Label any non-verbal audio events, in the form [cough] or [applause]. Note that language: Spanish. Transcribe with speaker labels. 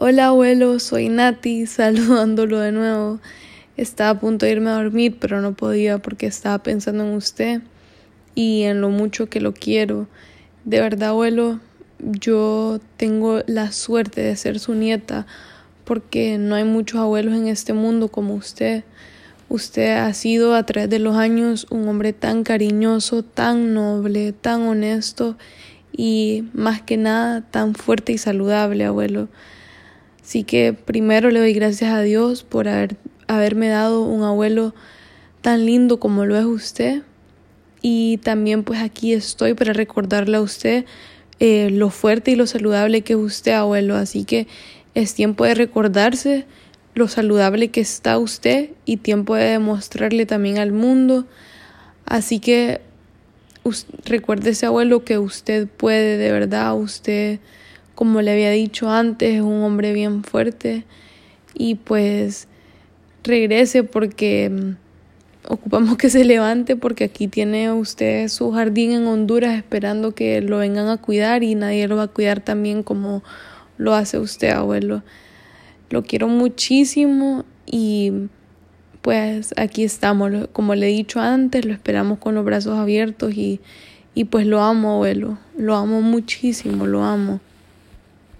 Speaker 1: Hola abuelo, soy Nati, [laughs] saludándolo de nuevo. Estaba a punto de irme a dormir, pero no podía porque estaba pensando en usted y en lo mucho que lo quiero. De verdad, abuelo, yo tengo la suerte de ser su nieta porque no hay muchos abuelos en este mundo como usted. Usted ha sido a través de los años un hombre tan cariñoso, tan noble, tan honesto y más que nada tan fuerte y saludable, abuelo. Así que primero le doy gracias a Dios por haber, haberme dado un abuelo tan lindo como lo es usted. Y también pues aquí estoy para recordarle a usted eh, lo fuerte y lo saludable que es usted, abuelo. Así que es tiempo de recordarse lo saludable que está usted y tiempo de demostrarle también al mundo. Así que recuérdese, abuelo, que usted puede, de verdad, usted como le había dicho antes, es un hombre bien fuerte y pues regrese porque mm, ocupamos que se levante porque aquí tiene usted su jardín en Honduras esperando que lo vengan a cuidar y nadie lo va a cuidar también como lo hace usted, abuelo. Lo quiero muchísimo y pues aquí estamos, como le he dicho antes, lo esperamos con los brazos abiertos y, y pues lo amo, abuelo, lo amo muchísimo, lo amo.